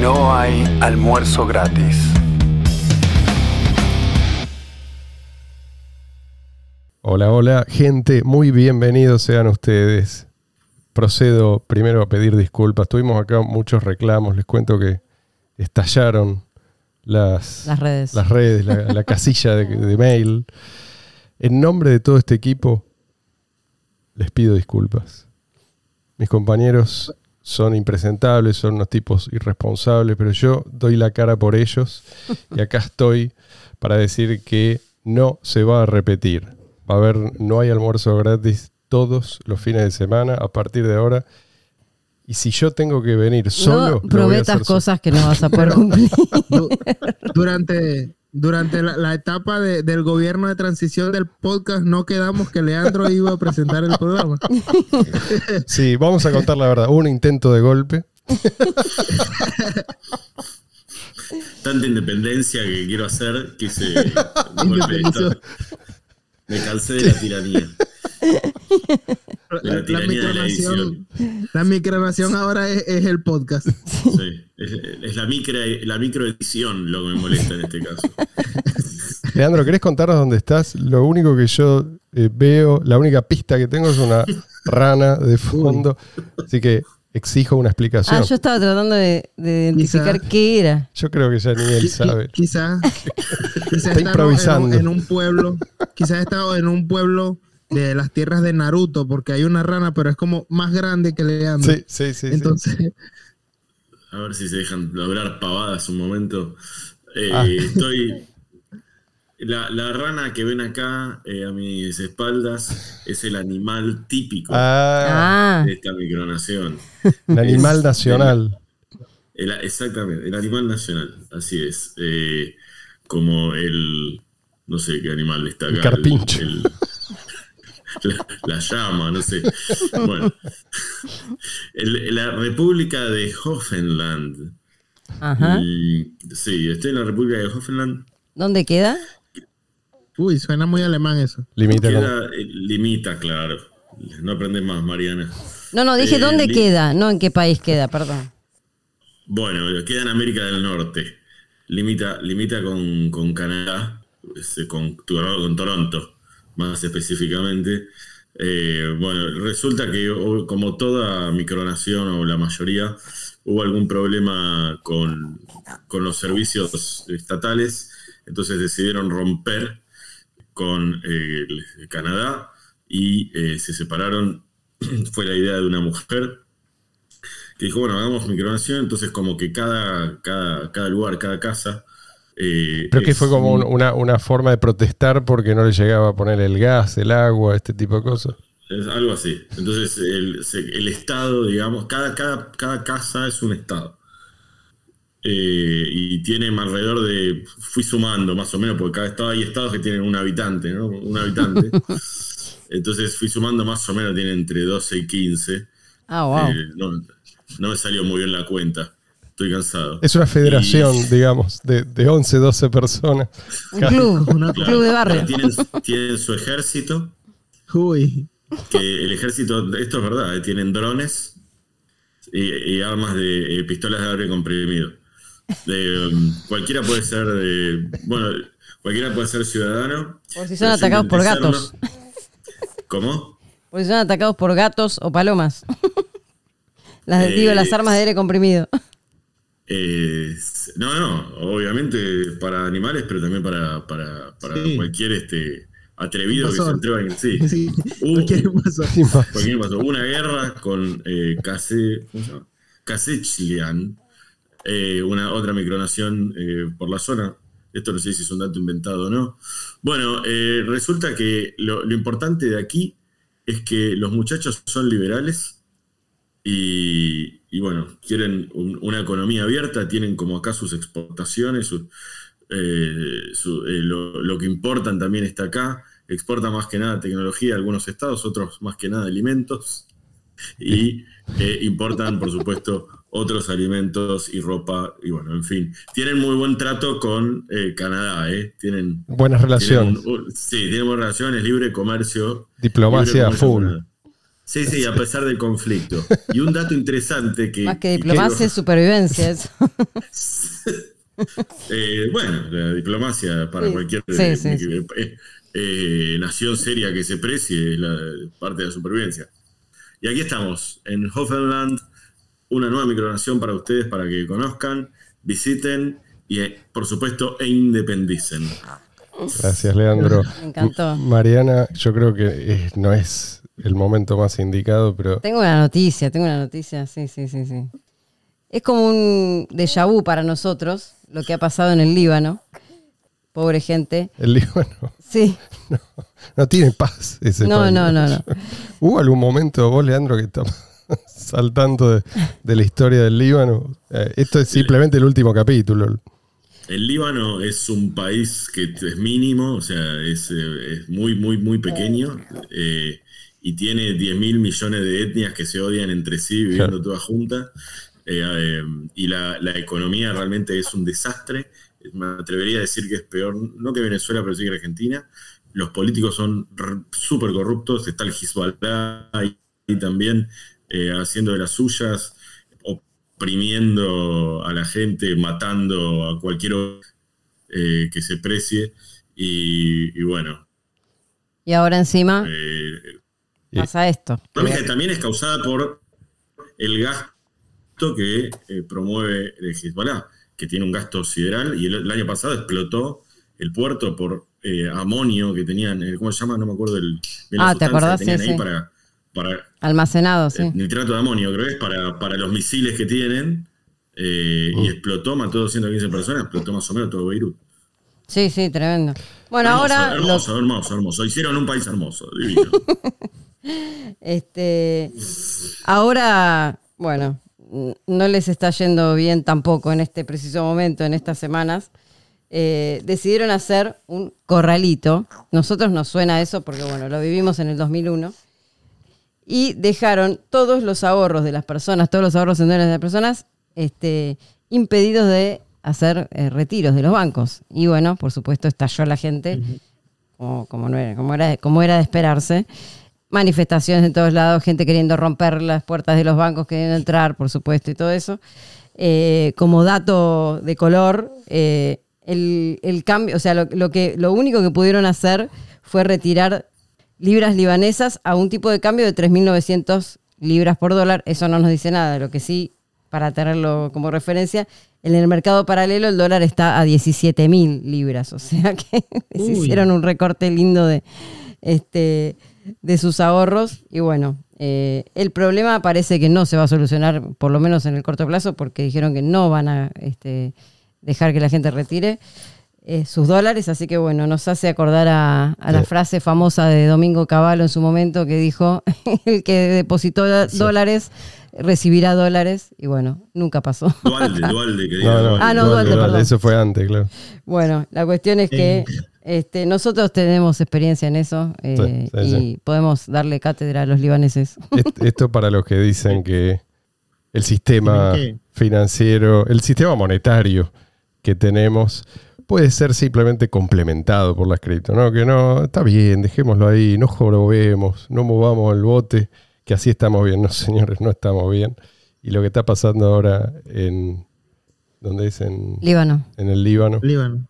No hay almuerzo gratis. Hola, hola, gente, muy bienvenidos sean ustedes. Procedo primero a pedir disculpas. Tuvimos acá muchos reclamos. Les cuento que estallaron las, Las redes. las redes, la, la casilla de, de mail. En nombre de todo este equipo, les pido disculpas. Mis compañeros son impresentables, son unos tipos irresponsables, pero yo doy la cara por ellos y acá estoy para decir que no se va a repetir. Va a haber, no hay almuerzo gratis todos los fines de semana a partir de ahora. Y si yo tengo que venir solo, no prometas solo. cosas que no vas a poder cumplir. Du- durante durante la, la etapa de- del gobierno de transición del podcast no quedamos que Leandro iba a presentar el programa. Sí, vamos a contar la verdad. Un intento de golpe. tanta independencia que quiero hacer que se me golpe de estado. Me cansé de la tiranía. La, la la tiranía de la micronación, la micronación ahora es, es el podcast. Sí, es, la micro la microedición lo que me molesta en este caso. Leandro, ¿querés contarnos dónde estás? Lo único que yo eh, veo, la única pista que tengo es una rana de fondo. Así que exijo una explicación. Ah, yo estaba tratando de, de identificar Quizá. qué era. Yo creo que ya ni él sabe. qui- Quizás quizá Está improvisando. En, un- en un pueblo, quizás he estado en un pueblo de las tierras de Naruto, porque hay una rana, pero es como más grande que Leandro. Sí, sí, sí. sí. A ver si se dejan lograr pavadas un momento. Eh, Ah. Estoy. La, la rana que ven acá eh, a mis espaldas es el animal típico Ah, Ah, de esta micronación. un animal es- nacional. El- exactamente, el animal nacional, así es. Eh, como el. No sé qué animal está acá. El carpincho. el- la, la llama, no sé. Bueno. El- la República de Hoffenland. ajá. Y- sí, estoy en la República de Hoffenland. ¿Dónde queda? uy, suena muy alemán eso. Limita con- Queda, eh, limita, claro. No aprendes más, Mariana. No, no, dije Eh, dónde li- queda, no en qué país queda, perdón. Bueno, queda en América del Norte. Limita, limita con, con Canadá, con, con Toronto, más específicamente. Eh, bueno, resulta que como toda micronación o la mayoría, hubo algún problema con, con los servicios estatales, entonces decidieron romper con eh, Canadá y eh, se separaron. Fue la idea de una mujer que dijo, bueno, hagamos micronación, entonces como que cada, cada, cada lugar, cada casa... eh, Pero que fue como un- un- una, una forma de protestar porque no le llegaba a poner el gas, el agua, este tipo de cosas. es algo así. Entonces el, Estado, digamos, cada, cada, cada casa es un Estado. Eh, y tiene alrededor de, fui sumando más o menos, porque cada estado hay estados que tienen un habitante, ¿no? Un habitante. Entonces fui sumando más o menos, tiene entre 12 y 15. Ah, wow. Eh, no, no me salió muy bien la cuenta. Estoy cansado. Es una federación, Y- digamos, de, de 11, 12 personas. Un club, un club de barrio. Tienen, tienen su ejército, Uy, que el ejército, esto es verdad, eh, tienen drones y, y armas de eh, pistolas de aire comprimido. De, um, cualquiera puede ser, de, bueno, cualquiera puede ser ciudadano. Por si son atacados por gatos. ¿Cómo? Porque son atacados por gatos o palomas. las Eh, digo, las armas de aire comprimido. Eh, no, no, obviamente para animales, pero también para, para, para Sí. cualquier este atrevido que se atreva en sí. sí, Uh, cualquier. Cualquier una guerra con eh, Kase- ¿cómo se llama? Kasechlian, eh, una otra micronación eh, por la zona. Esto no sé si es un dato inventado o no. Bueno, eh, resulta que lo, lo importante de aquí es que los muchachos son liberales y, y bueno, quieren un- una economía abierta, tienen como acá sus exportaciones, sus, eh, su- eh, lo, lo que importan también está acá. Exporta más que nada tecnología a algunos estados, otros más que nada alimentos. Y eh, importan, por supuesto, otros alimentos y ropa. Y bueno, en fin. Tienen muy buen trato con Canadá, ¿eh? Tienen. Buenas relaciones. tienen sí, tienen buenas relaciones, libre comercio. Diplomacia libre comercio full. Sí, sí, a pesar del conflicto. Y un dato interesante que... Más que diplomacia es supervivencia. Eso. Eh, bueno, la diplomacia para Sí, cualquier sí, eh, sí, eh, eh, nación seria que se precie es la parte de la supervivencia. Y aquí estamos, en Hoffenland, una nueva micronación para ustedes, para que conozcan, visiten y, eh, por supuesto, e independicen. Gracias, Leandro. Me encantó. Mariana, yo creo que no es el momento más indicado, pero Tengo una noticia, tengo una noticia, sí, sí, sí, sí. Es como un déjà vu para nosotros, lo que ha pasado en el Líbano. Pobre gente. el Líbano Sí, no, no tiene paz. Ese no, país. no, no, no. ¿Hubo algún momento, vos, Leandro, que estás saltando de, de la historia del Líbano? Eh, esto es simplemente el último capítulo. El Líbano es un país que es mínimo, o sea, es, eh, es muy, muy, muy pequeño eh, y tiene 10 mil millones de etnias que se odian entre sí, viviendo Claro. todas juntas. Eh, eh, y la, la economía realmente es un desastre. Me atrevería a decir que es peor, no que Venezuela, pero sí que Argentina. Los políticos son súper corruptos. Está el Hezbollah ahí también eh, haciendo de las suyas, oprimiendo a la gente, matando a cualquier eh, que se precie. Y, y bueno, Y ahora encima eh, pasa esto. También es causada por el gasto que eh, promueve el Hezbollah, que tiene un gasto sideral, y el, el año pasado explotó el puerto por eh, amonio que tenían, eh, ¿cómo se llama? No me acuerdo la Ah, ¿te acordás? que tenían Sí, ahí sí. para, para Almacenado, sí. eh, nitrato de amonio, creo que es para, para los misiles que tienen, eh, y explotó, mató 215 personas, explotó más o menos todo Beirut. Sí, sí, tremendo. Bueno, hermoso, ahora hermoso, hermoso, hermoso. Hicieron un país hermoso, divino. Este, ahora, bueno, no les está yendo bien tampoco en este preciso momento, en estas semanas. Eh, decidieron hacer un corralito. Nosotros nos suena eso porque, bueno, lo vivimos en el 2001. Y dejaron todos los ahorros de las personas, todos los ahorros en dólares de las personas, este, impedidos de hacer eh, retiros de los bancos. Y bueno, por supuesto, estalló la gente como, como, no era, como, era, como era de esperarse. Manifestaciones en todos lados, gente queriendo romper las puertas de los bancos, queriendo entrar, por supuesto, y todo eso. Eh, como dato de color, eh, el, el cambio, o sea, lo, lo que, lo único que pudieron hacer fue retirar libras libanesas a un tipo de cambio de 3.900 libras por dólar. Eso no nos dice nada. Lo que sí, para tenerlo como referencia, en el mercado paralelo el dólar está a 17.000 libras. O sea que les hicieron un recorte lindo de, este, de sus ahorros. Y bueno, eh, el problema parece que no se va a solucionar, por lo menos en el corto plazo, porque dijeron que no van a este, dejar que la gente retire eh, sus dólares. Así que bueno, nos hace acordar a, a la Sí. frase famosa de Domingo Cavallo en su momento que dijo, el que depositó dólares recibirá dólares. Y bueno, nunca pasó. Dualde, Dualde, que diga No, no, Dualde. Ah, no, Dualde, perdón. Eso fue antes, claro. Bueno, la cuestión es que Eh. Este, nosotros tenemos experiencia en eso eh, Sí, sí, y sí. podemos darle cátedra a los libaneses. Est- Esto para los que dicen que el sistema financiero, el sistema monetario que tenemos puede ser simplemente complementado por las cripto, ¿no? Que no, está bien, dejémoslo ahí, no jorobemos, no movamos el bote, que así estamos bien. No, señores, no estamos bien. Y lo que está pasando ahora en, ¿dónde es? En, Líbano. en el Líbano, Líbano.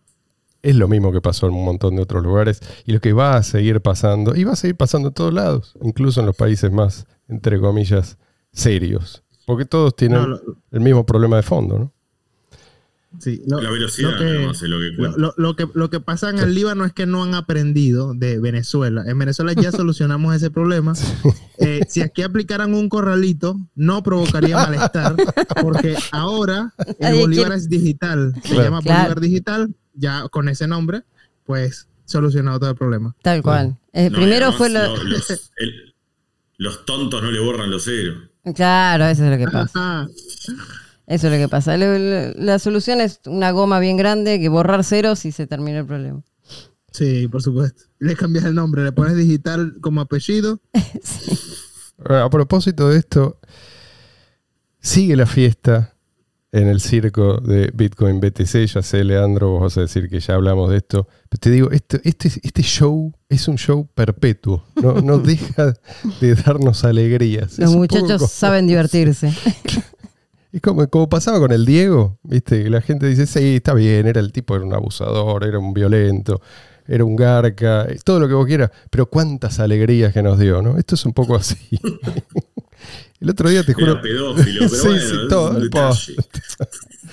Es lo mismo que pasó en un montón de otros lugares y lo que va a seguir pasando, y va a seguir pasando en todos lados, incluso en los países más, entre comillas, serios, porque todos tienen No, el mismo problema de fondo, ¿no? Sí, lo- La velocidad lo que- nada más es lo que Lo, cuenta. lo- lo que, lo que pasa en el Líbano es que no han aprendido de Venezuela. En Venezuela ya solucionamos ese problema. Eh, si aquí aplicaran un corralito, no provocaría malestar, porque ahora el Bolívar es digital. Se Claro. llama Claro. Bolívar Digital, ya con ese nombre, pues solucionado todo el problema. Tal cual. Eh, No, primero además fue lo... lo- los, el- los tontos no le borran los ceros. Claro, eso es lo que pasa. Eso es lo que pasa. La solución es una goma bien grande que borrar ceros y se termina el problema. sí, por supuesto. Le cambias el nombre, le pones digital como apellido. A propósito de esto, sigue la fiesta en el circo de Bitcoin BTC. Ya sé, Leandro, vos vas a decir que ya hablamos de esto. Pero te digo, este, este, este show es un show perpetuo. No, no deja de darnos alegrías. Los Es un poco muchachos saben divertirse. Es como, como pasaba con el Diego, ¿viste? La gente dice, sí, está bien, era el tipo, era un abusador, era un violento, era un garca, eh, todo lo que vos quieras, pero cuántas alegrías que nos dio, ¿no? Esto es un poco así. el otro día te juro... Era pedófilo, pero Sí, bueno, sí, es todo, un el detalle.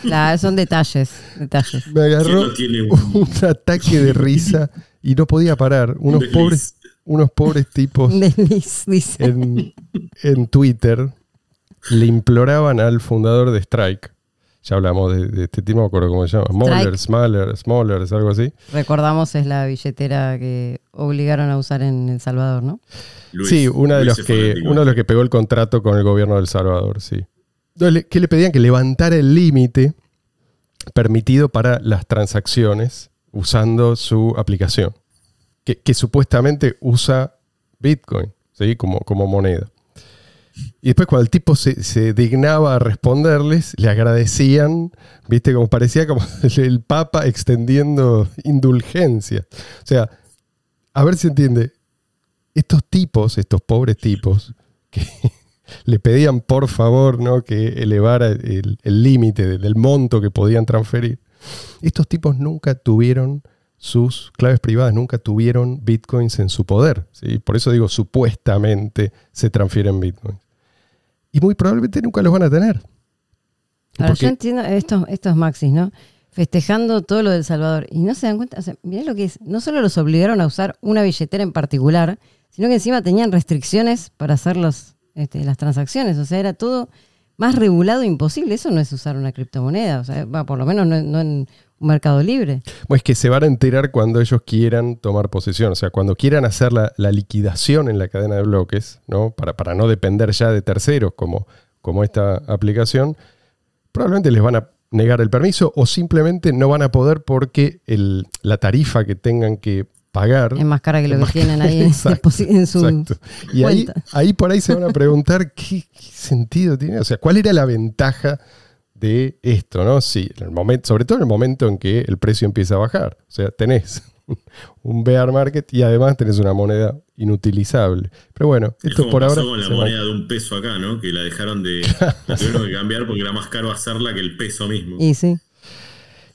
Claro, son detalles, detalles. Me agarró ¿Quién no tiene un- un ataque de risa y no podía parar. Unos pobres, unos pobres tipos Un desliz, dice. en, en Twitter le imploraban al fundador de Strike. Ya hablamos de, de este tipo, no me acuerdo cómo se llama. Smaller, Smaller, Smallers, algo así. Recordamos, es la billetera que obligaron a usar en El Salvador, ¿no? Luis, sí, una de los que, uno de los que pegó el contrato con el gobierno de El Salvador, sí. ¿Qué le pedían? Que levantara el límite permitido para las transacciones usando su aplicación, que, que supuestamente usa Bitcoin ¿sí? como, como moneda. Y después cuando el tipo se, dignaba a responderles, le agradecían, viste, como parecía como el Papa extendiendo indulgencia. O sea, a ver si entiende, estos tipos, estos pobres tipos, que le pedían por favor ¿no? que elevara el límite del, del monto que podían transferir, estos tipos nunca tuvieron sus claves privadas, nunca tuvieron bitcoins en su poder. ¿sí? Por eso digo, supuestamente se transfieren bitcoins. Y muy probablemente nunca los van a tener. Ahora, Porque- yo entiendo estos, estos maxis, ¿no? Festejando todo lo del Salvador. Y no se dan cuenta, o sea, mirá lo que es. No solo los obligaron a usar una billetera en particular, sino que encima tenían restricciones para hacer los, este, las transacciones. O sea, era todo más regulado imposible. Eso no es usar una criptomoneda. O sea, va, por lo menos no, no en un mercado libre. Pues que se van a enterar cuando ellos quieran tomar posesión, o sea, cuando quieran hacer la, la liquidación en la cadena de bloques, ¿no? Para, para no depender ya de terceros como, como esta aplicación, probablemente les van a negar el permiso o simplemente no van a poder porque el- la tarifa que tengan que pagar Es más cara que lo que tienen ahí en, exacto, deposi- en su Exacto. Y ahí por ahí se van a preguntar qué, qué sentido tiene. O sea, ¿cuál era la ventaja de esto? ¿no? Sí, en el momento, sobre todo en el momento en que el precio empieza a bajar. O sea, tenés un bear market y además tenés una moneda inutilizable. Pero bueno, Es esto como por pasó ahora. con la moneda de un peso acá, ¿no? Que la dejaron de. la tuvieron que cambiar porque era más caro hacerla que el peso mismo. Y sí.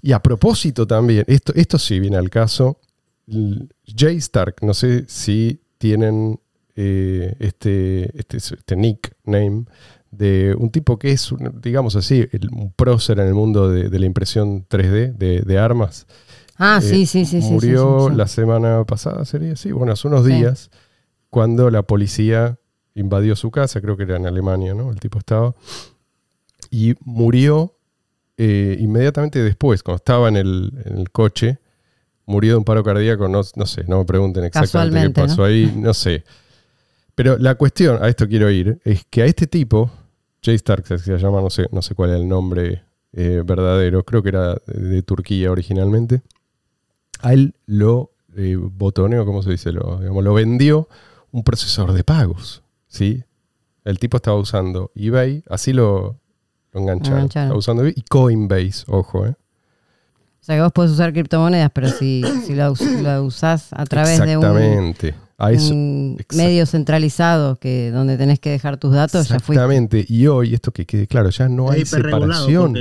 Y a propósito también, esto, esto sí viene al caso. Jay Stark, no sé si tienen eh, este, este, este nickname de un tipo que es, digamos así, un prócer en el mundo de, de la impresión 3D de, de armas. Ah, Eh, sí, sí, sí. sí, sí, Murió sí, sí. la semana pasada, sería así, bueno, hace unos Sí. días, cuando la policía invadió su casa, creo que era en Alemania, ¿no? El tipo estaba. Y murió eh, inmediatamente después, cuando estaba en el, en el coche, murió de un paro cardíaco, no, no sé, no me pregunten exactamente qué pasó ¿no? ahí, no sé. Pero la cuestión, a esto quiero ir, es que a este tipo, Jay Stark se se llama, no sé, no sé cuál es el nombre eh, verdadero, creo que era de, Turquía originalmente, a él lo eh, botoneó, ¿cómo se dice? Lo, digamos, lo vendió un procesador de pagos, ¿sí? El tipo estaba usando eBay, así lo, lo engancharon. Engancharon. Estaba usando eBay y Coinbase, ojo, ¿eh? O sea que vos podés usar criptomonedas, pero si, si la, us- la usás a través de un, un exact- medio centralizado que donde tenés que dejar tus datos, ya fuiste. Exactamente. Y hoy, esto que quede claro, ya no hay separación.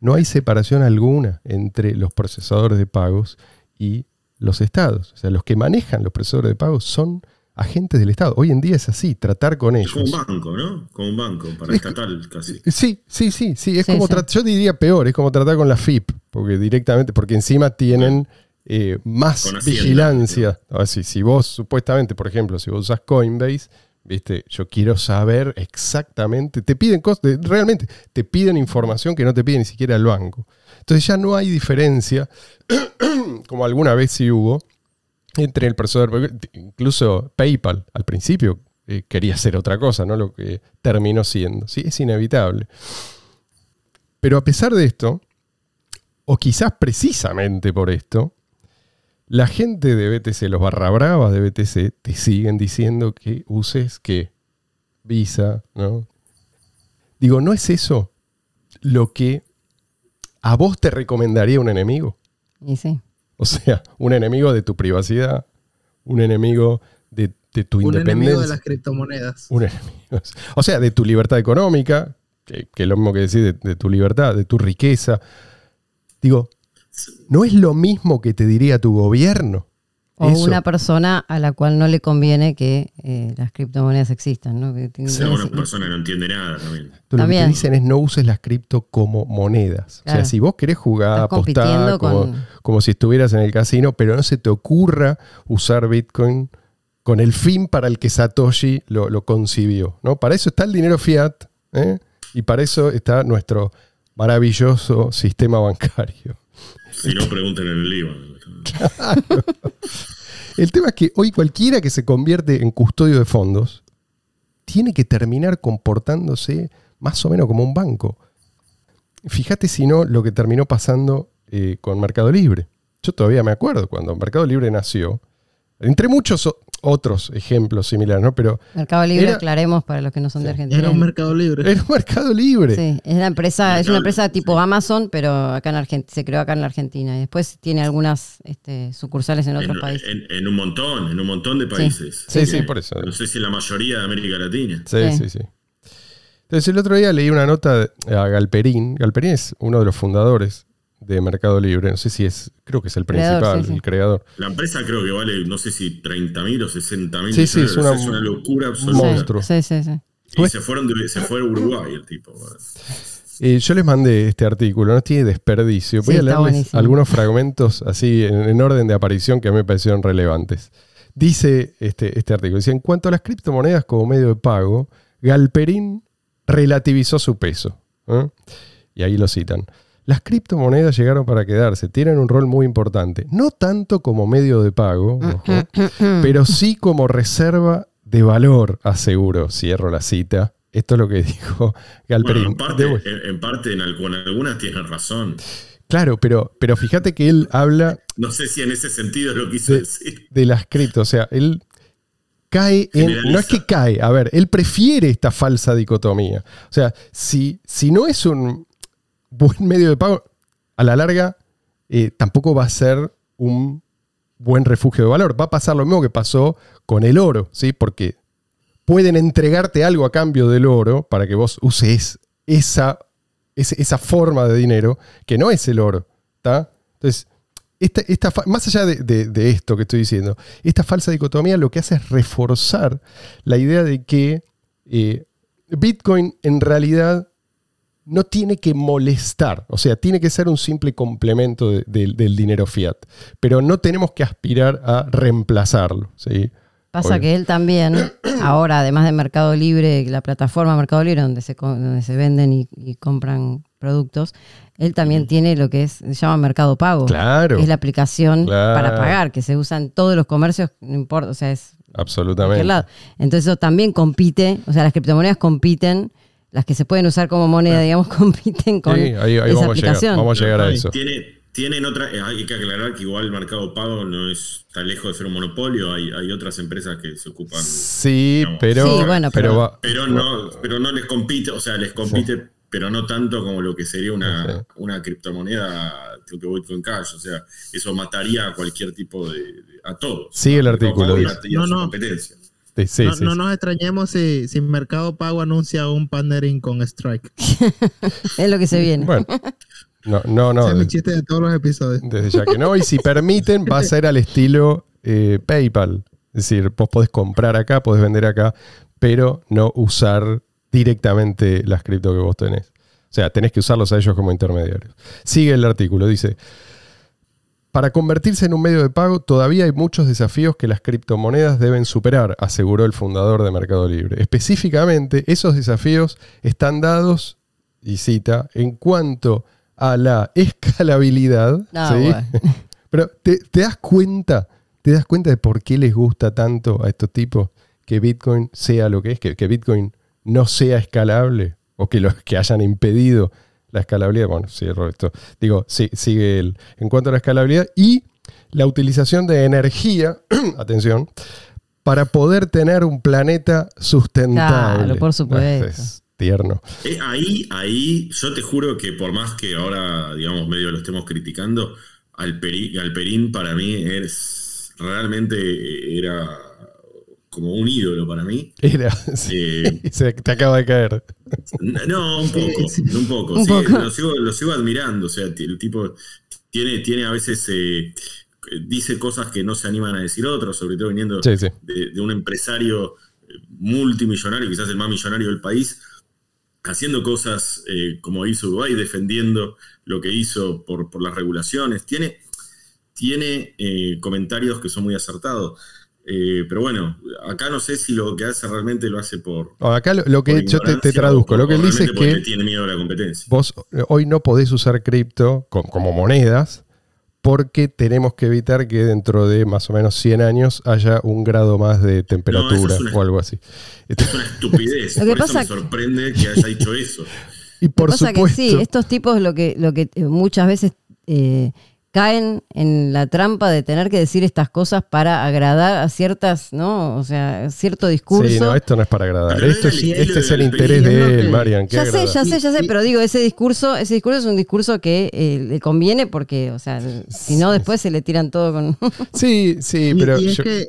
No hay separación alguna entre los procesadores de pagos y los estados. O sea, los que manejan los procesadores de pagos son agentes del Estado. Hoy en día es así, tratar con Es como un ellos. banco, ¿no? Como un banco, para estatal casi. Sí, sí, sí, sí. Es Sí, como sí. yo diría peor, es como tratar con la FIP, porque directamente, porque encima tienen eh, más vigilancia. Ahora, si, si vos, supuestamente, por ejemplo, si vos usas Coinbase, viste, yo quiero saber exactamente, te piden cosas, realmente, te piden información que no te pide ni siquiera el banco. Entonces ya no hay diferencia, como alguna vez sí hubo, entre el procesador, incluso PayPal al principio eh, quería hacer otra cosa, ¿no? Lo que terminó siendo. Sí, es inevitable. Pero a pesar de esto, o quizás precisamente por esto, la gente de BTC, los barra bravas de BTC, te siguen diciendo que uses que Visa, ¿no? Digo, ¿no es eso lo que a vos te recomendaría un enemigo. Sí. O sea, un enemigo de tu privacidad, un enemigo de, de tu Un independencia. enemigo de las criptomonedas. Un enemigo. O sea, de tu libertad económica, que, que es lo mismo que decir de, de tu libertad, de tu riqueza. Digo, no es lo mismo que te diría tu gobierno. O Eso. una persona a la cual no le conviene que eh, las criptomonedas existan, ¿no? Que tiene- Sea una persona que no entiende nada también. Pero lo que te También. dicen es no uses las cripto como monedas. O sea, si vos querés jugar, Estás apostar, como, con- como si estuvieras en el casino, pero no se te ocurra usar Bitcoin con el fin para el que Satoshi lo, lo concibió. ¿no? Para eso está el dinero fiat ¿eh? y para eso está nuestro maravilloso sistema bancario. Si no, pregunten en el Líbano. El tema es que hoy cualquiera que se convierte en custodio de fondos tiene que terminar comportándose más o menos como un banco. Fíjate si no lo que terminó pasando eh, con Mercado Libre. Yo todavía me acuerdo cuando Mercado Libre nació, entre muchos otros ejemplos similares, ¿no? Pero Mercado Libre, Era- aclaremos para los que no son de Argentina. Era un mercado libre. era un Mercado Libre. Sí, es la empresa, es una empresa Libre, tipo sí. Amazon, pero acá en Argentina, se creó acá en la Argentina y después tiene algunas este, sucursales en otros En, países. en- en un montón, en un montón de países. Sí, sí, por eso. No sé si la mayoría de América Latina. Sí, sí, Sí. sí. Entonces el otro día leí una nota a Galperín. Galperín es uno de los fundadores de Mercado Libre. No sé si es, creo que es el Creador, principal, sí, sí. el creador. La empresa creo que vale, no sé si 30 mil o 60 mil Sí, sí, es una- es una locura un absoluta. monstruo. Sí, sí, sí. Y se fueron de- se fue a Uruguay el tipo. Eh, yo les mandé este artículo, no tiene desperdicio. Voy Sí, a leerles buenísimo. algunos fragmentos así en, en orden de aparición que a mí me parecieron relevantes. Dice este, este artículo, dice, en cuanto a las criptomonedas como medio de pago, Galperín relativizó su peso. ¿eh? Y ahí lo citan. Las criptomonedas llegaron para quedarse, tienen un rol muy importante, no tanto como medio de pago, ojo, pero sí como reserva de valor, aseguro, cierro la cita. Esto es lo que dijo Galperín. Bueno, en parte, en, en parte en, algunas tienen razón. Claro, pero, pero fíjate que él habla No sé si en ese sentido lo quiso de, decir. de las cripto. O sea, él cae en. No es que cae, a ver, él prefiere esta falsa dicotomía. O sea, si, si no es un buen medio de pago, a la larga eh, tampoco va a ser un buen refugio de valor. Va a pasar lo mismo que pasó con el oro, ¿sí? Porque pueden entregarte algo a cambio del oro para que vos uses esa, esa forma de dinero que no es el oro. ¿está? Entonces, esta, esta más allá de, de- de esto que estoy diciendo, esta falsa dicotomía lo que hace es reforzar la idea de que eh, Bitcoin en realidad no tiene que molestar, o sea, tiene que ser un simple complemento de- del- del dinero fiat, pero no tenemos que aspirar a reemplazarlo. ¿sí? Pasa Obvio. que él también, ahora, además de Mercado Libre, la plataforma Mercado Libre, donde se, co- donde se venden y, y compran productos, él también tiene lo que es, se llama Mercado Pago. Claro. Es la aplicación Claro. para pagar, que se usa en todos los comercios, no importa, o sea, es Absolutamente. lado. Entonces eso también compite, o sea, las criptomonedas compiten, las que se pueden usar como moneda, digamos, compiten con Sí, ahí, ahí esa vamos, a llegar, aplicación. vamos a llegar a eso. Tiene, tienen otra, eh, hay que aclarar que igual el mercado pago no es tan lejos de ser un monopolio, hay, hay otras empresas que se ocupan, Sí, pero, Sí, bueno, pero, pero- va- pero no, pero no les compite, o sea, les compite, pero no tanto como lo que sería una, Sí. una criptomoneda tipo Bitcoin Cash, o sea, eso mataría a cualquier tipo de, de- a todos. Sigue el artículo, y a- dice. y a No, su no. Sí, sí, no sí, no sí. nos extrañemos si, si Mercado Pago anuncia un partnering con Strike. Es lo que se viene. Bueno, no, no, no. Ese es mi chiste de todos los episodios. Desde ya que no. Y si permiten, va a ser al estilo eh, PayPal. Es decir, vos podés comprar acá, podés vender acá, pero no usar directamente las cripto que vos tenés. O sea, tenés que usarlos a ellos como intermediarios. Sigue el artículo, dice, para convertirse en un medio de pago todavía hay muchos desafíos que las criptomonedas deben superar, aseguró el fundador de Mercado Libre. Específicamente, esos desafíos están dados, y cita, en cuanto a la escalabilidad. Ah, ¿sí? bueno. Pero ¿te, te das cuenta, te das cuenta de por qué les gusta tanto a estos tipos que Bitcoin sea lo que es, que, que Bitcoin no sea escalable o que los que hayan impedido la escalabilidad. Bueno, cierro esto. Digo, sí, sigue el. En cuanto a la escalabilidad y la utilización de energía, atención, para poder tener un planeta sustentable. Claro, por supuesto. Es- tierno. Eh, ahí, ahí, yo te juro que por más que ahora, digamos, medio lo estemos criticando, Alperi- Alperín para mí es realmente era como un ídolo para mí. Era, sí, Eh, se te acaba de caer. No, un poco, Sí, un poco. Un sí, poco. Lo, sigo, lo sigo admirando. O sea, el tipo tiene, tiene a veces, eh, dice cosas que no se animan a decir otros, sobre todo viniendo Sí, sí. de, de un empresario eh, multimillonario, quizás el más millonario del país, haciendo cosas eh, como hizo Uruguay, defendiendo lo que hizo por, por las regulaciones. Tiene, tiene eh, comentarios que son muy acertados. Eh, pero bueno, acá no sé si lo que hace realmente lo hace por, No, acá lo, lo que yo te, traduzco. o- Lo que él dice es que tiene miedo a la competencia. vos eh, hoy no podés usar cripto co- como monedas porque tenemos que evitar que dentro de más o menos 100 años haya un grado más de temperatura es una- o algo así. Es una estupidez. Lo que por eso pasa me que- sorprende que haya dicho eso. Y por pasa supuesto, que sí, estos tipos lo que, lo que eh, muchas veces eh, caen en la trampa de tener que decir estas cosas para agradar a ciertas, ¿no? O sea, cierto discurso. Sí, no, esto no es para agradar. Esto es- el este es el interés de él, Marian. ¿qué Ya sé, ya sé, ya sé, Y- pero digo, ese discurso, ese discurso es un discurso que eh, le conviene porque, o sea, si no después se le tiran todo con... Sí, sí, Y- pero y es yo- que-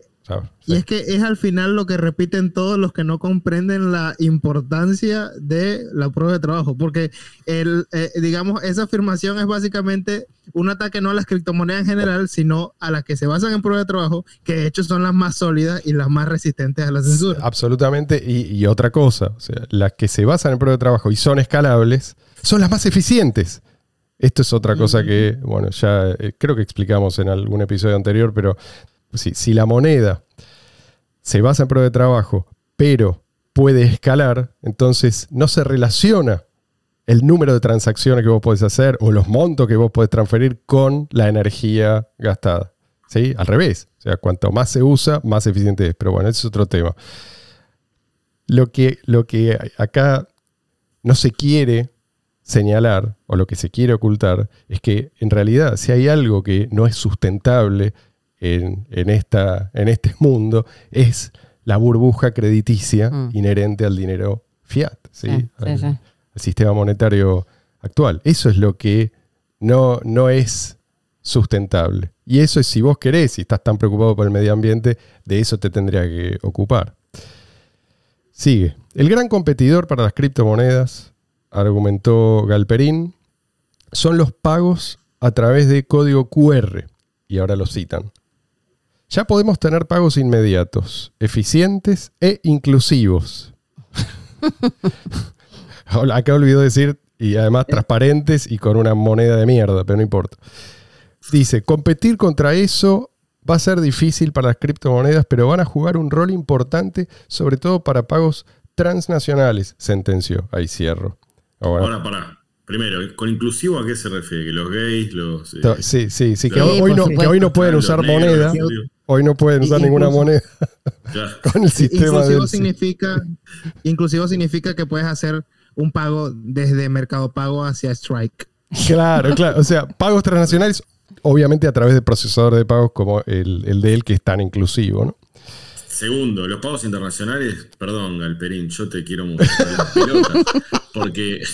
Y es que es al final lo que repiten todos los que no comprenden la importancia de la prueba de trabajo, porque el, eh, digamos, esa afirmación es básicamente un ataque no a las criptomonedas en general, sino a las que se basan en prueba de trabajo, que de hecho son las más sólidas y las más resistentes a la censura. Absolutamente. Y, y otra cosa, o sea, las que se basan en prueba de trabajo y son escalables, son las más eficientes. Esto es otra cosa que, bueno, ya eh, creo que explicamos en algún episodio anterior, pero si, la moneda se basa en prueba de trabajo, pero puede escalar, entonces no se relaciona el número de transacciones que vos podés hacer o los montos que vos podés transferir con la energía gastada. ¿Sí? Al revés. O sea, cuanto más se usa, más eficiente es. Pero bueno, ese es otro tema. Lo que, lo que acá no se quiere señalar o lo que se quiere ocultar es que en realidad si hay algo que no es sustentable en, en esta, en este mundo es la burbuja crediticia Mm. inherente al dinero fiat, ¿sí? Sí, sí, Al- sí. al sistema monetario actual. Eso es lo que no, no es sustentable. Y eso es si vos querés, si estás tan preocupado por el medio ambiente, de eso te tendría que ocupar. Sigue. El gran competidor para las criptomonedas, argumentó Galperín, son los pagos a través de código QR. Y ahora lo citan. Ya podemos tener pagos inmediatos, eficientes e inclusivos. Acá olvidó decir, y además transparentes y con una moneda de mierda, pero no importa. Dice, competir contra eso va a ser difícil para las criptomonedas, pero van a jugar un rol importante, sobre todo para pagos transnacionales, sentenció. Ahí cierro. Ahora, Ahora, pará. Primero, ¿con inclusivo a qué se refiere? ¿Que los gays, los. eh, sí, sí, sí, que Sí, hoy, no, que hoy no pueden usar negros, moneda. Hoy no pueden usar Y- ninguna incluso- moneda Claro. con el sistema Inclusivo del- significa, inclusivo significa que puedes hacer un pago desde Mercado Pago hacia Strike. Claro, claro. O sea, pagos transnacionales, obviamente a través de procesador de pagos como el, el de él, que es tan inclusivo, ¿no? Segundo, los pagos internacionales, perdón, Galperín, yo te quiero mucho. porque.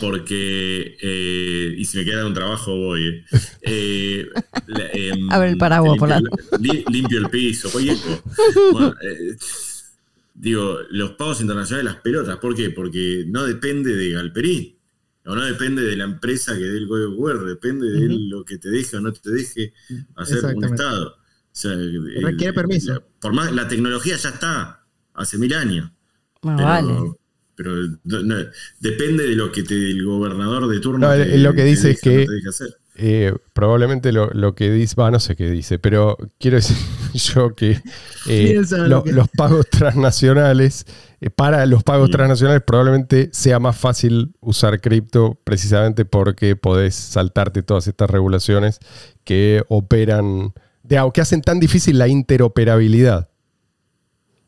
Porque. eh, y si me queda un trabajo, voy. eh. Eh, la- em, Abre el paraguas por la- limpio, li- limpio el piso. Bueno, eh, digo, los pagos internacionales, las pelotas, ¿por qué? Porque no depende de Galperín. O no depende de la empresa que dé el código QR, depende de lo que te deje o no te deje hacer un. Estado. O sea, el- Requiere permiso. la- por más, la tecnología ya está, hace mil años. Pero, vale. Pero no- depende de lo que te, el gobernador de turno No, te- lo que dice es que-. Eh, probablemente lo, lo que dice, va, no sé qué dice, pero quiero decir yo que eh, lo- que- los pagos transnacionales, eh, para los pagos transnacionales probablemente sea más fácil usar cripto precisamente porque podés saltarte todas estas regulaciones que operan, de, que hacen tan difícil la interoperabilidad.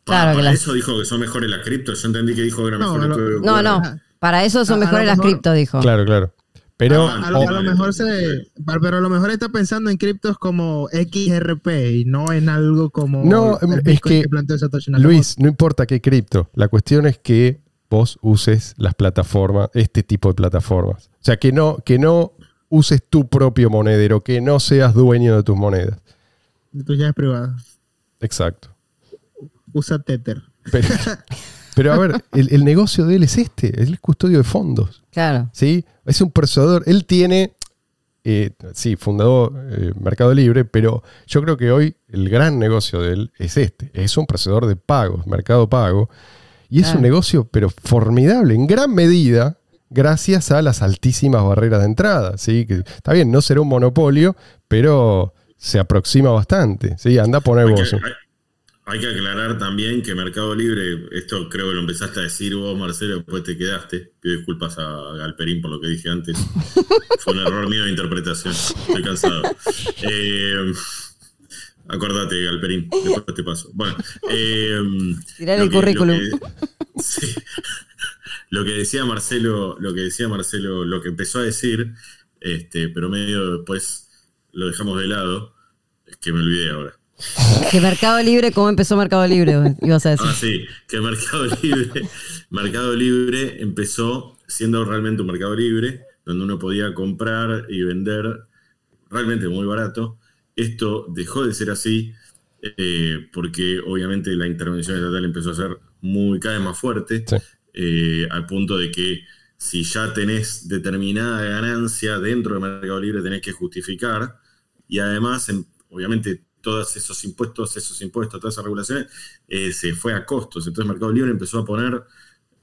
Para, Claro para las- eso dijo que son mejores las criptos. Yo entendí que dijo que era No, mejor el no. No. Para eso son A- a mejores las mejor- cripto, dijo. Claro, claro. Pero A lo, o- a lo mejor se, pero a lo mejor está pensando en criptos como XRP y no en algo como No, el es que, planteó Satoshi Nakamoto. Luis, no importa qué cripto, la cuestión es que vos uses las plataformas, este tipo de plataformas. O sea, que no, que no uses tu propio monedero, que no seas dueño de tus monedas. De tus llaves privadas. Exacto. Usa Tether. Pero, pero a ver, el, el negocio de él es este, él es custodio de fondos. Claro. ¿sí? Es un procesador, él tiene, eh, sí, fundador eh, Mercado Libre, pero yo creo que hoy el gran negocio de él es este, es un procesador de pagos, Mercado Pago, y es Claro. un negocio, pero formidable, en gran medida, gracias a las altísimas barreras de entrada, ¿sí? Que, está bien, no será un monopolio, pero se aproxima bastante, ¿sí? Anda a poner Hay vos. Hay- que aclarar también que Mercado Libre, esto creo que lo empezaste a decir vos, Marcelo, después te quedaste. Pido disculpas a Galperín por lo que dije antes. Fue un error mío de interpretación. Estoy cansado. Eh, acordate, Galperín, después te paso. Bueno, eh, Tirale lo el que- currículum. Lo que, sí. Lo que decía Marcelo, lo que decía Marcelo, lo que empezó a decir, este, pero medio después lo dejamos de lado, es que me olvidé ahora. Que Mercado Libre, ¿cómo empezó Mercado Libre? Ibas a decir. Ah, sí, que Mercado Libre, Mercado Libre empezó siendo realmente un mercado libre, donde uno podía comprar y vender realmente muy barato. Esto dejó de ser así eh, porque obviamente la intervención estatal empezó a ser muy cada vez más fuerte, Sí. eh, al punto de que si ya tenés determinada ganancia dentro de Mercado Libre tenés que justificar y además, en- obviamente, todos esos impuestos, esos impuestos, todas esas regulaciones, eh, se fue a costos. Entonces Mercado Libre empezó a poner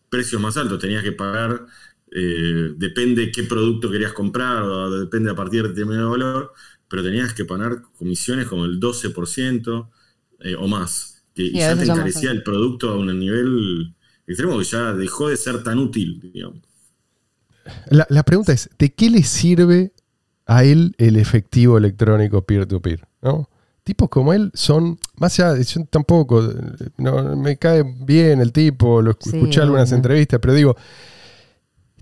precios más altos. Tenías que pagar, eh, depende qué producto querías comprar, o depende a partir de determinado valor, pero tenías que pagar comisiones como el 12% eh, o más. Que, Sí, ya te encarecía el producto a un nivel extremo que ya dejó de ser tan útil, digamos. La, la pregunta es, ¿de qué le sirve a él el efectivo electrónico peer-to-peer? ¿no? Tipos como él son, más allá, yo tampoco, eh, no, me cae bien el tipo, lo Sí, escuché algunas obvio. entrevistas, pero digo,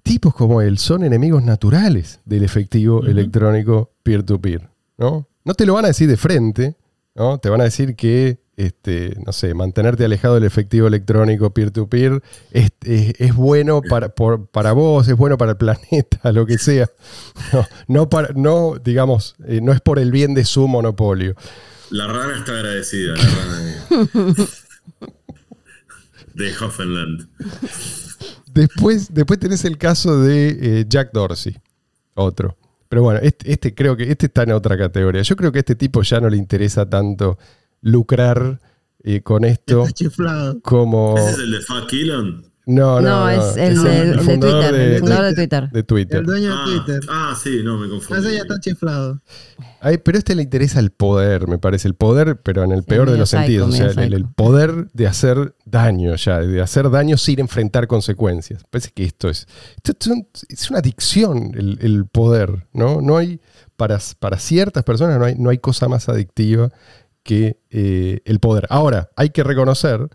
tipos como él son enemigos naturales del efectivo electrónico peer-to-peer, ¿no? No te lo van a decir de frente, ¿no? Te van a decir que, este, no sé, mantenerte alejado del efectivo electrónico peer-to-peer es, es- es bueno para, por- para vos, es bueno para el planeta, lo que sea. No, no, para, no digamos, eh, no es por el bien de su monopolio. La rana está agradecida, la rana de, de Hoffenland. Después, después tenés el caso de eh, Jack Dorsey, otro. Pero bueno, este, este creo que este está en otra categoría. Yo creo que a este tipo ya no le interesa tanto lucrar eh, con esto Está chiflado. como... ¿Ese es el de Fuck Elon? No, No, no, es el, es de, el de fundador Twitter. de- el fundador de de- Twitter. de Twitter. El dueño Ah, de Twitter. ah, sí, no, me confundí. Ese ya está chiflado. Ay, pero a este le interesa el poder, me parece. El poder, pero en el peor de los psycho, sentidos. O sea, el, poder de hacer daño ya, de hacer daño sin enfrentar consecuencias. Parece que esto es. Esto es, un- es una adicción, el, el poder, ¿no? No hay. Para, para ciertas personas no hay, no hay cosa más adictiva que eh, el poder. Ahora, hay que reconocer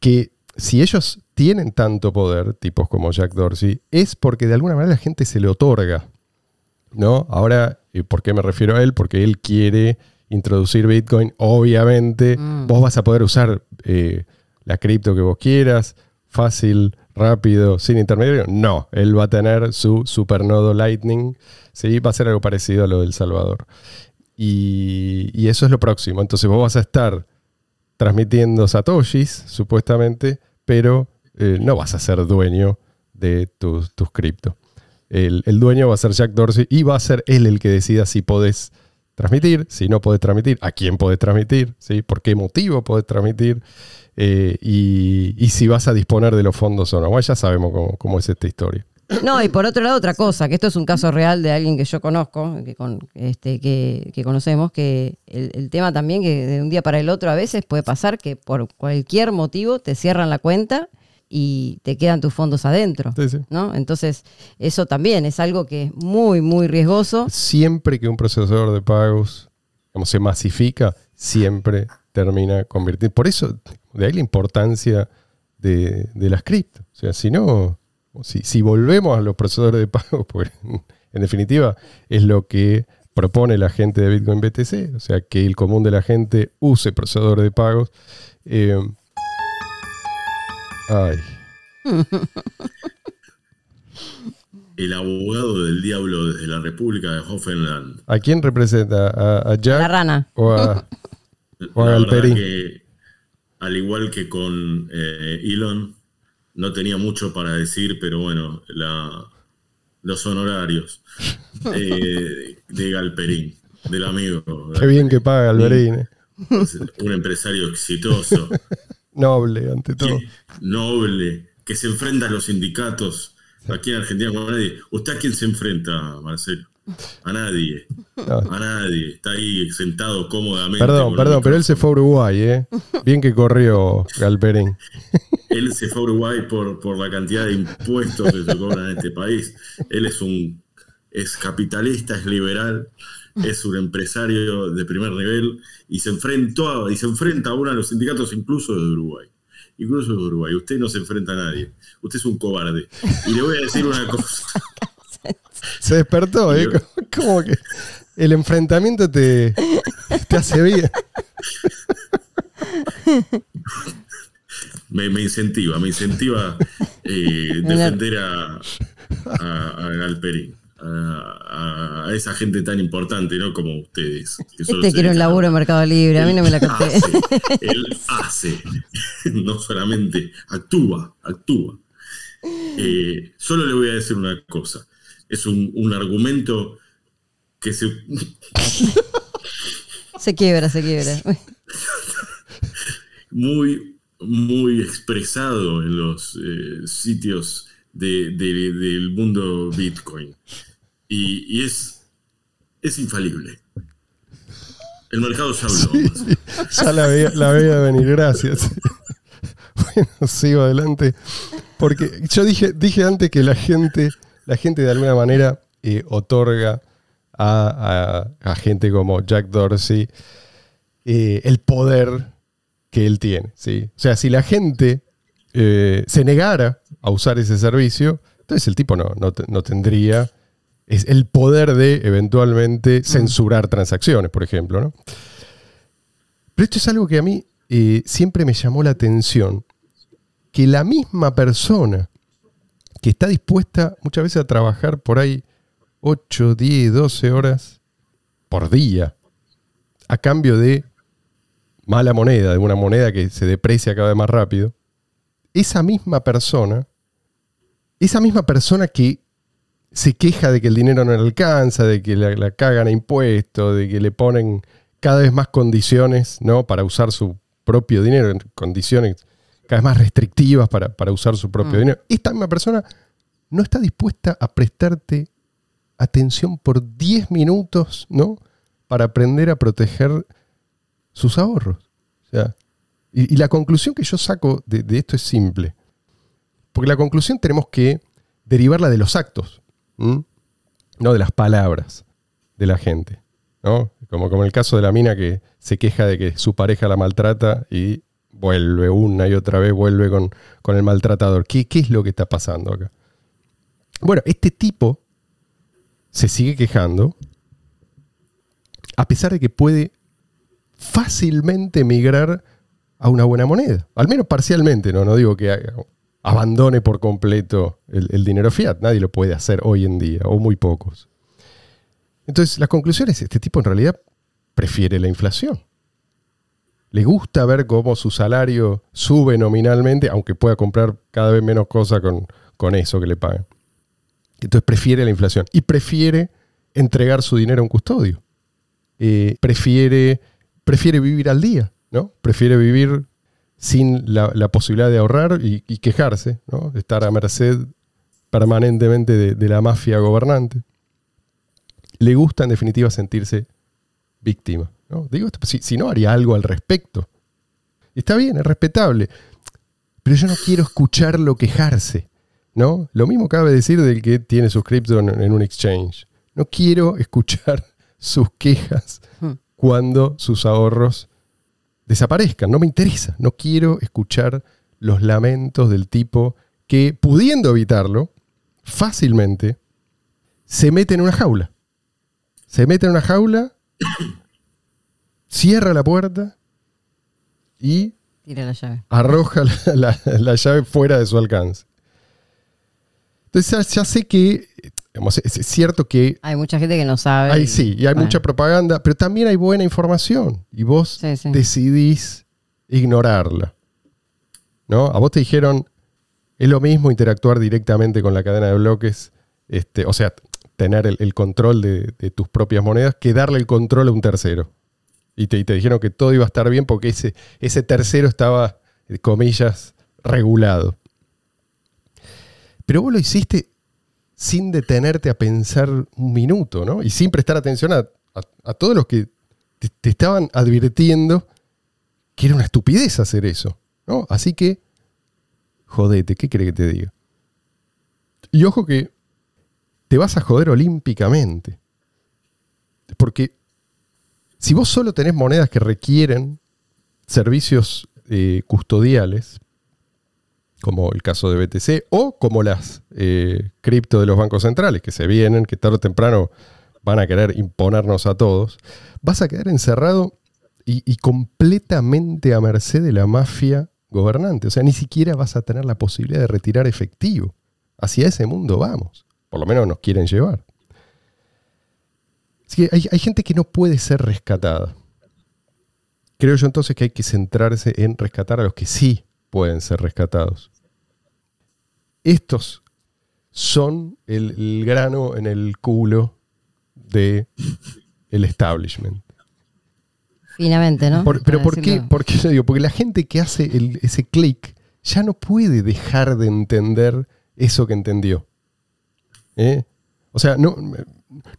que si ellos tienen tanto poder, tipos como Jack Dorsey, es porque de alguna manera la gente se le otorga. ¿no? Ahora, ¿por qué me refiero a él? Porque él quiere introducir Bitcoin. Obviamente, Mm. vos vas a poder usar eh, la cripto que vos quieras, fácil, rápido, sin intermediario. No, él va a tener su supernodo Lightning. ¿sí? Va a ser algo parecido a lo del Salvador. Y, y eso es lo próximo. Entonces vos vas a estar transmitiendo satoshis, supuestamente, pero eh, no vas a ser dueño de tus, tus cripto. El, el dueño va a ser Jack Dorsey y va a ser él el que decida si podés transmitir, si no podés transmitir, a quién podés transmitir, ¿sí? por qué motivo podés transmitir eh, y, y si vas a disponer de los fondos o no. Ya sabemos cómo, cómo es esta historia. No, y por otro lado, otra cosa, que esto es un caso real de alguien que yo conozco, que, con, este, que, que conocemos, que el, el tema también que de un día para el otro a veces puede pasar que por cualquier motivo te cierran la cuenta y te quedan tus fondos adentro. Sí, sí. ¿no? Entonces, eso también es algo que es muy, muy riesgoso. Siempre que un procesador de pagos como se masifica, siempre termina convirtiendo. Por eso, de ahí la importancia de, de las cripto. O sea, si no, si, si volvemos a los procesadores de pagos, pues en definitiva es lo que propone la gente de Bitcoin BTC, o sea, que el común de la gente use procesadores de pagos. Eh, ay, El abogado del diablo desde la República de Hoffenland. ¿A quién representa? ¿A, a Jack? La rana. ¿O a, o a que, al igual que con eh, Elon, no tenía mucho para decir, pero bueno, la- los honorarios eh, de Galperín, del amigo. Qué bien que paga Galperín. eh. Un empresario exitoso, Noble, ante todo. que- noble, que se enfrenta a los sindicatos. Aquí en Argentina como nadie. ¿Usted a quién se enfrenta, Marcelo? A nadie. No. A nadie. Está ahí sentado cómodamente. Perdón, perdón, pero él se fue a Uruguay, ¿eh? Bien que corrió Galperín. Él se fue a Uruguay por, por la cantidad de impuestos que se cobran en este país. Él es un es capitalista, es liberal, es un empresario de primer nivel y se enfrentó a- y se enfrenta a los sindicatos incluso de Uruguay. Incluso de Uruguay. Usted no se enfrenta a nadie. Usted es un cobarde. Y le voy a decir una cosa. Se despertó, ¿eh? Como que el enfrentamiento te, te hace bien. Me, me incentiva, me incentiva eh, defender a, a, a Galperín. A, esa gente tan importante, ¿no? Como ustedes. que solo Este quiere un laburo en Mercado Libre, a mí no me la hace, él hace, no solamente actúa, actúa. Eh, solo le voy a decir una cosa. Es un, un argumento que se, Se quiebra, se quiebra. muy, muy expresado en los eh, sitios de- de- del mundo Bitcoin. Y, y es, es infalible. El mercado ya habló. Ya la veía, la veía venir, gracias. Bueno, sigo adelante. Porque yo dije, dije antes que la gente, la gente de alguna manera eh, otorga a, a- a gente como Jack Dorsey eh, el poder que él tiene. ¿sí? O sea, si la gente eh, se negara a usar ese servicio, entonces el tipo no, no, no tendría es el poder de eventualmente censurar transacciones, por ejemplo. ¿no? Pero esto es algo que a mí eh, siempre me llamó la atención, que la misma persona que está dispuesta muchas veces a trabajar por ahí 8, 10, 12 horas por día, a cambio de mala moneda, de una moneda que se deprecia cada vez más rápido, esa misma persona, esa misma persona que se queja de que el dinero no le alcanza, de que la, la cagan a impuestos, de que le ponen cada vez más condiciones ¿no? para usar su propio dinero, en condiciones cada vez más restrictivas para, para usar su propio Mm. dinero. Esta misma persona no está dispuesta a prestarte atención por 10 minutos, ¿no? Para aprender a proteger sus ahorros. O sea, y, y la conclusión que yo saco de, de esto es simple. Porque la conclusión tenemos que derivarla de los actos, ¿m? no de las palabras de la gente. ¿no? Como, como el caso de la mina que se queja de que su pareja la maltrata y vuelve una y otra vez, vuelve con, con el maltratador. ¿Qué, ¿Qué es lo que está pasando acá? Bueno, este tipo se sigue quejando a pesar de que puede fácilmente migrar a una buena moneda. Al menos parcialmente, no, no digo que abandone por completo el, dinero fiat. Nadie lo puede hacer hoy en día, o muy pocos. Entonces, la conclusión es, este tipo en realidad prefiere la inflación. Le gusta ver cómo su salario sube nominalmente, aunque pueda comprar cada vez menos cosas con, con eso que le pagan. Entonces prefiere la inflación y prefiere entregar su dinero a un custodio. Eh, prefiere, prefiere vivir al día, ¿no? Prefiere vivir sin la, la posibilidad de ahorrar y, y quejarse, ¿no? Estar a merced permanentemente de, de la mafia gobernante. Le gusta en definitiva sentirse víctima. ¿no? Digo esto, si, si no haría algo al respecto. Está bien, es respetable. Pero yo no quiero escucharlo quejarse. ¿no? Lo mismo cabe decir del que tiene sus cripto en, en un exchange. No quiero escuchar sus quejas Hmm. cuando sus ahorros desaparezcan. No me interesa. No quiero escuchar los lamentos del tipo que, pudiendo evitarlo, fácilmente se mete en una jaula. Se mete en una jaula, cierra la puerta y Tira la llave. arroja la, la- la llave fuera de su alcance. Entonces ya, ya sé que, digamos, es, es cierto que Hay mucha gente que no sabe. hay, sí, y hay bueno. mucha propaganda, pero también hay buena información y vos Sí, sí. decidís ignorarla. ¿No? A vos te dijeron, es lo mismo interactuar directamente con la cadena de bloques, este, o sea, tener el, el control de, de tus propias monedas, que darle el control a un tercero. Y te, y te dijeron que todo iba a estar bien porque ese, ese tercero estaba, eh, comillas, regulado. Pero vos lo hiciste sin detenerte a pensar un minuto, ¿no? Y sin prestar atención a, a- todos los que te, te estaban advirtiendo que era una estupidez hacer eso, ¿no? Así que, jodete, ¿qué crees que te diga? Y ojo que te vas a joder olímpicamente. Porque si vos solo tenés monedas que requieren servicios eh, custodiales, como el caso de BTC, o como las eh, cripto de los bancos centrales, que se vienen, que tarde o temprano van a querer imponernos a todos, vas a quedar encerrado y, completamente a merced de la mafia gobernante. O sea, ni siquiera vas a tener la posibilidad de retirar efectivo. Hacia ese mundo vamos. Por lo menos nos quieren llevar. Así que hay, hay gente que no puede ser rescatada. Creo yo entonces que hay que centrarse en rescatar a los que sí pueden ser rescatados. Estos son el, el grano en el culo de el establishment. Finamente, ¿no? Por- pero ¿por qué? ¿por qué yo digo? Porque la gente que hace el- ese clic ya no puede dejar de entender eso que entendió. ¿Eh? O sea, no,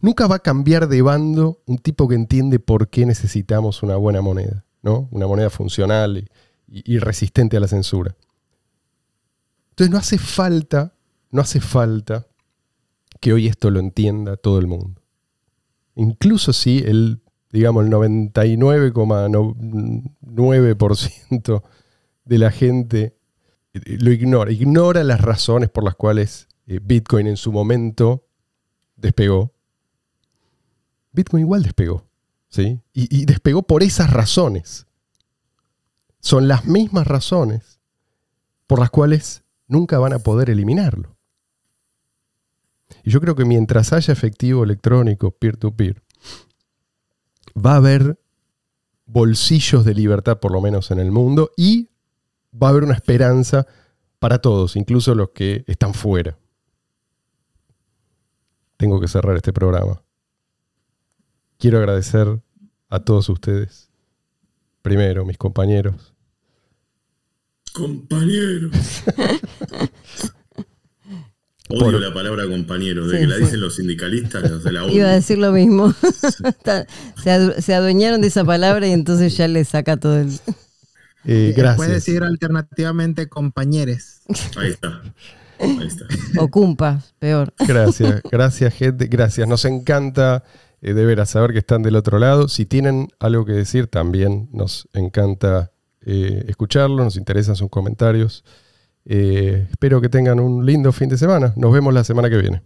nunca va a cambiar de bando un tipo que entiende por qué necesitamos una buena moneda, ¿no? Una moneda funcional y resistente a la censura. Entonces no hace falta, no hace falta que hoy esto lo entienda todo el mundo. Incluso si el, digamos, el 99,9% de la gente eh, lo ignora, ignora las razones por las cuales eh, Bitcoin en su momento despegó. Bitcoin igual despegó, ¿sí? Y, y despegó por esas razones. Son las mismas razones por las cuales nunca van a poder eliminarlo. Y yo creo que mientras haya efectivo electrónico peer-to-peer, va a haber bolsillos de libertad, por lo menos en el mundo, y va a haber una esperanza para todos, incluso los que están fuera. Tengo que cerrar este programa. Quiero agradecer a todos ustedes. Primero, mis compañeros. Compañero. Odio Por- la palabra compañero. De Sí, que la sí. dicen los sindicalistas, se la odio. Iba a decir lo mismo. Se, adu- se adueñaron de esa palabra y entonces ya le saca todo el. Eh, Puedes gracias. decir alternativamente compañeros. Ahí está. Ahí está. O cumpas, peor. Gracias, gracias gente, gracias. Nos encanta eh, de veras saber que están del otro lado. Si tienen algo que decir, también nos encanta eh, escucharlo, nos interesan sus comentarios. Eh, espero que tengan un lindo fin de semana. Nos vemos la semana que viene.